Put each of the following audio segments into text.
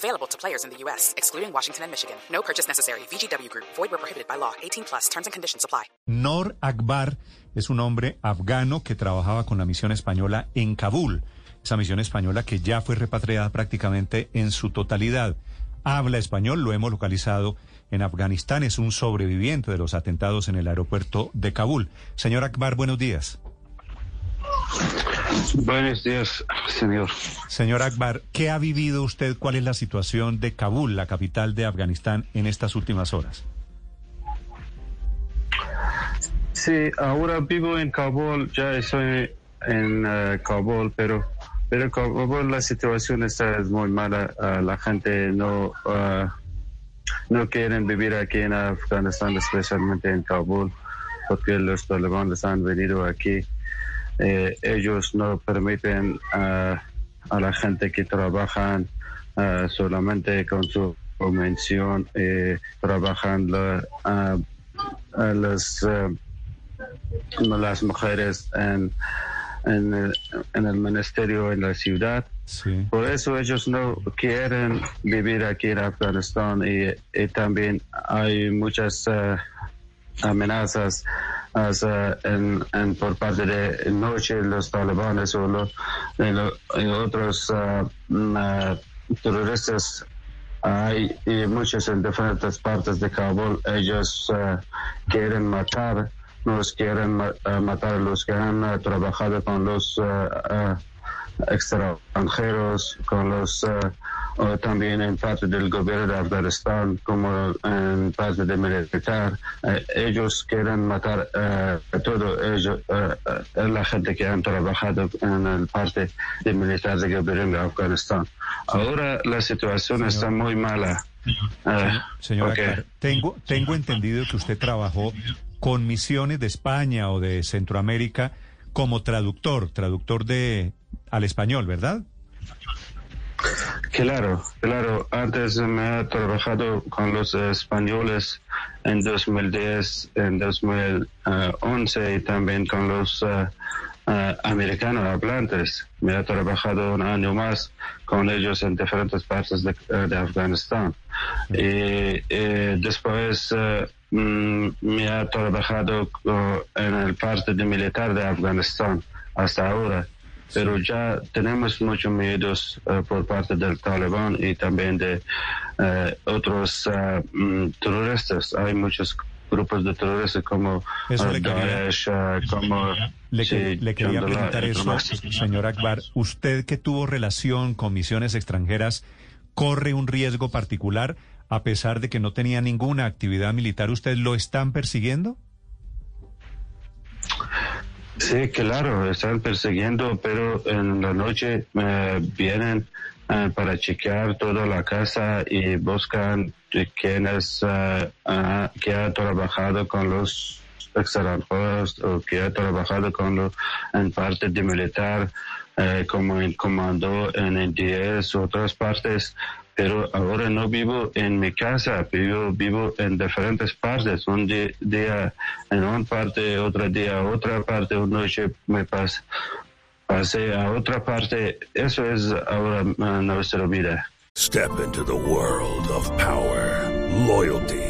Available to players in the U.S., excluding Washington and Michigan. No purchase necessary. VGW Group. Void where prohibited by law. 18 plus. Terms and conditions apply. Nor Akbar es un hombre afgano que trabajaba con la misión española en Kabul. Esa misión española que ya fue repatriada prácticamente en su totalidad. Habla español, lo hemos localizado en Afganistán. Es un sobreviviente de los atentados en el aeropuerto de Kabul. Señor Akbar, buenos días. Buenos días, señor. Señor Akbar, ¿qué ha vivido usted? ¿Cuál es la situación de Kabul, la capital de Afganistán, en estas últimas horas? Sí, ahora vivo en Kabul, ya estoy en uh, Kabul, pero pero Kabul la situación está muy mala. Uh, la gente no uh, no quieren vivir aquí en Afganistán, especialmente en Kabul, porque los talibanes han venido aquí. Eh, ellos no permiten a la gente que trabajan solamente con su convención, eh, trabajan la, las, las mujeres en, en, el, en el ministerio en la ciudad. Por eso ellos no quieren vivir aquí en Afganistán y, y también hay muchas amenazas en, en, por parte de noche los talibanes o los, otros terroristas. Hay muchos en diferentes partes de Kabul ellos quieren matar nos quieren matar los que han trabajado con los extranjeros con los o también en parte del gobierno de Afganistán como en parte del militar. Eh, ellos quieren matar eh, a todo ellos, eh, la gente que han trabajado en el parte del militar del gobierno de Afganistán. Ahora la situación está muy mala. Señor, tengo, tengo entendido que usted trabajó con misiones de España o de Centroamérica como traductor, traductor de al español, ¿verdad? Claro, claro. Antes me he trabajado con los españoles en 2010, en 2011 y también con los uh, americanos hablantes. Me he trabajado un año más con ellos en diferentes partes de, de Afganistán. Y, y después mm, me he trabajado en el parte de militar de Afganistán hasta ahora pero ya tenemos muchos miedos uh, por parte del Talibán y también de uh, otros uh, terroristas. Hay muchos grupos de terroristas como le Daesh, como... Le, sí, le quería preguntar eso, señor Akbar. Usted que tuvo relación con misiones extranjeras, ¿corre un riesgo particular a pesar de que no tenía ninguna actividad militar? ¿Usted lo están persiguiendo? Sí, claro, están persiguiendo, pero en la noche eh, vienen eh, para chequear toda la casa y buscan quienes eh, que ha trabajado con los extranjeros o que ha trabajado con los en parte de militar, como en comando en el 10 otras partes pero ahora no vivo en mi casa, vivo, vivo en diferentes partes. Un día, en una parte, otro día otra parte, una noche me pas, pasé a otra parte. Eso es ahora nuestra vida. Step into the world of power, loyalty.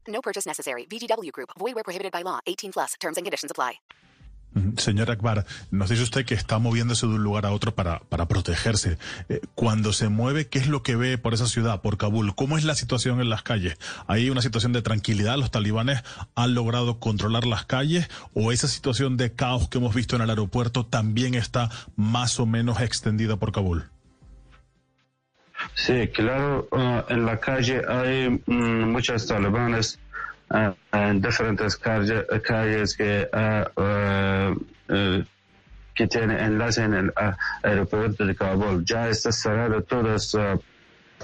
No purchase necessary. VGW Group. Void where prohibited by law. 18 plus. Terms and conditions apply. Señor Akbar, nos dice usted que está moviéndose de un lugar a otro para, para protegerse. Eh, cuando se mueve, ¿qué es lo que ve por esa ciudad, por Kabul? ¿Cómo es la situación en las calles? ¿Hay una situación de tranquilidad? ¿Los talibanes han logrado controlar las calles? ¿O esa situación de caos que hemos visto en el aeropuerto también está más o menos extendida por Kabul? Sí, claro, uh, en la calle hay mm, muchos talibanes uh, en diferentes calles que, uh, que tienen enlace en el aeropuerto de Kabul. Ya está cerrado todas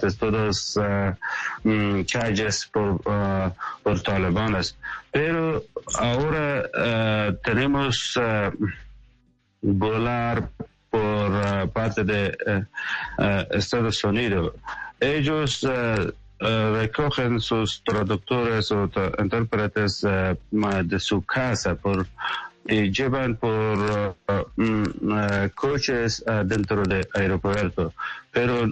pues, todas mm, calles por, por talibanes. Pero ahora tenemos volar por uh, parte de uh, uh, Estados Unidos. Ellos recogen sus traductores o intérpretes de su casa por y llevan por mm, coches dentro del aeropuerto, pero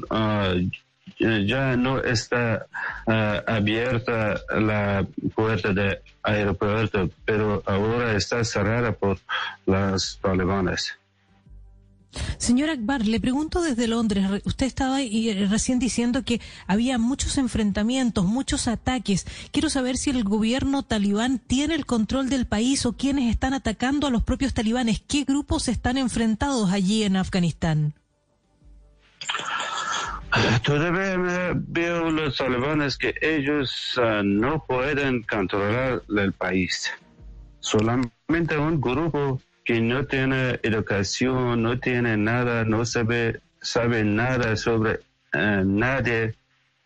ya no está abierta la puerta del aeropuerto, pero ahora está cerrada por los talibanes. Señor Akbar, le pregunto desde Londres, usted estaba eh, recién diciendo que había muchos enfrentamientos, muchos ataques. Quiero saber si el gobierno talibán tiene el control del país o quiénes están atacando a los propios talibanes. ¿Qué grupos están enfrentados allí en Afganistán? Todavía veo los talibanes que ellos ah, no pueden controlar el país. Solamente un grupo que no tiene educación, no tiene nada, no sabe, sabe nada sobre eh, nadie,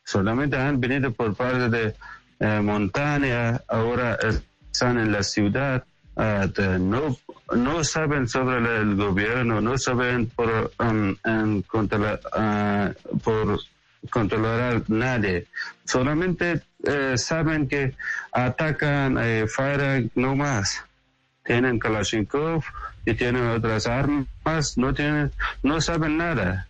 solamente han venido por parte de eh, montaña, ahora están en la ciudad, ah, no, no saben sobre el gobierno, no saben por, controlar, por controlar a nadie, solamente eh, saben que atacan, eh, no más tienen Kalashnikov y tienen otras armas, no tienen, no saben nada,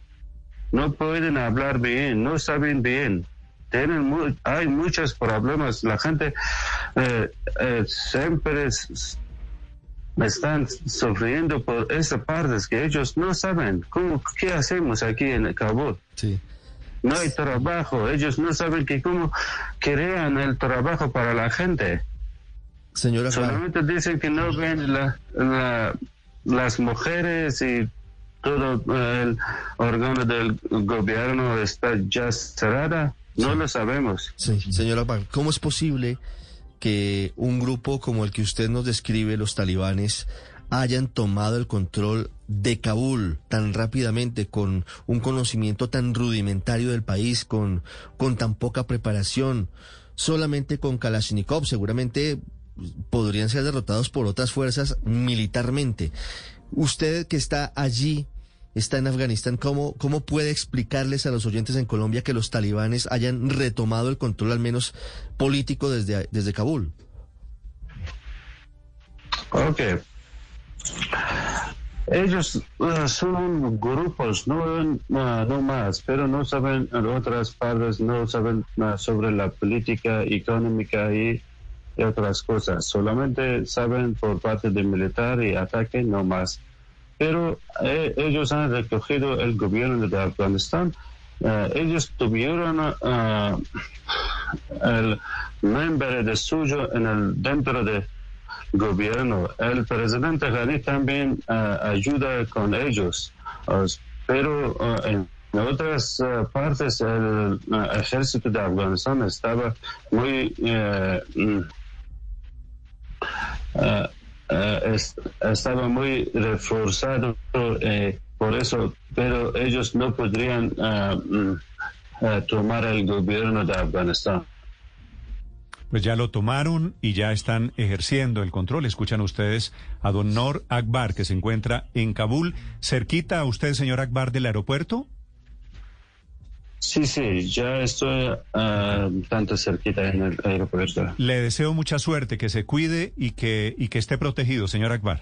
no pueden hablar bien, no saben bien. Tienen hay muchos problemas. La gente eh, eh, siempre están sufriendo por esas partes que ellos no saben. ¿Cómo, ¿Qué hacemos aquí en Kabul? Sí. No hay trabajo. Ellos no saben que cómo crean el trabajo para la gente. Señora Solamente dicen que no ven las mujeres y todo el órgano del gobierno está ya cerrada. No lo sabemos. Sí, señora ¿cómo es posible que un grupo como el que usted nos describe, los talibanes, hayan tomado el control de Kabul tan rápidamente, con un conocimiento tan rudimentario del país, con, con tan poca preparación, solamente con Kalashnikov, seguramente podrían ser derrotados por otras fuerzas militarmente. Usted que está allí, está en Afganistán, ¿cómo, ¿cómo puede explicarles a los oyentes en Colombia que los talibanes hayan retomado el control al menos político desde, desde Kabul? Ok. Ellos uh, son grupos, no, uh, no más, pero no saben en otras partes, no saben uh, sobre la política económica y otras cosas. Solamente saben por parte del militar y ataque, no más. Pero eh, ellos han recogido el gobierno de Afganistán. Eh, ellos tuvieron uh, el miembro de suyo en el dentro del gobierno. El presidente Ghani también ayuda con ellos. pero en otras partes el ejército de Afganistán estaba muy uh, estaba muy reforzado eh, por eso, pero ellos no podrían mm, tomar el gobierno de Afganistán. Pues ya lo tomaron y ya están ejerciendo el control. Escuchan ustedes a don Nor Akbar, que se encuentra en Kabul. ¿Cerquita a usted, señor Akbar, del aeropuerto? Sí, sí, ya estoy uh, tanto cerquita en el aeropuerto. Le deseo mucha suerte, que se cuide y que, y que esté protegido, señor Akbar.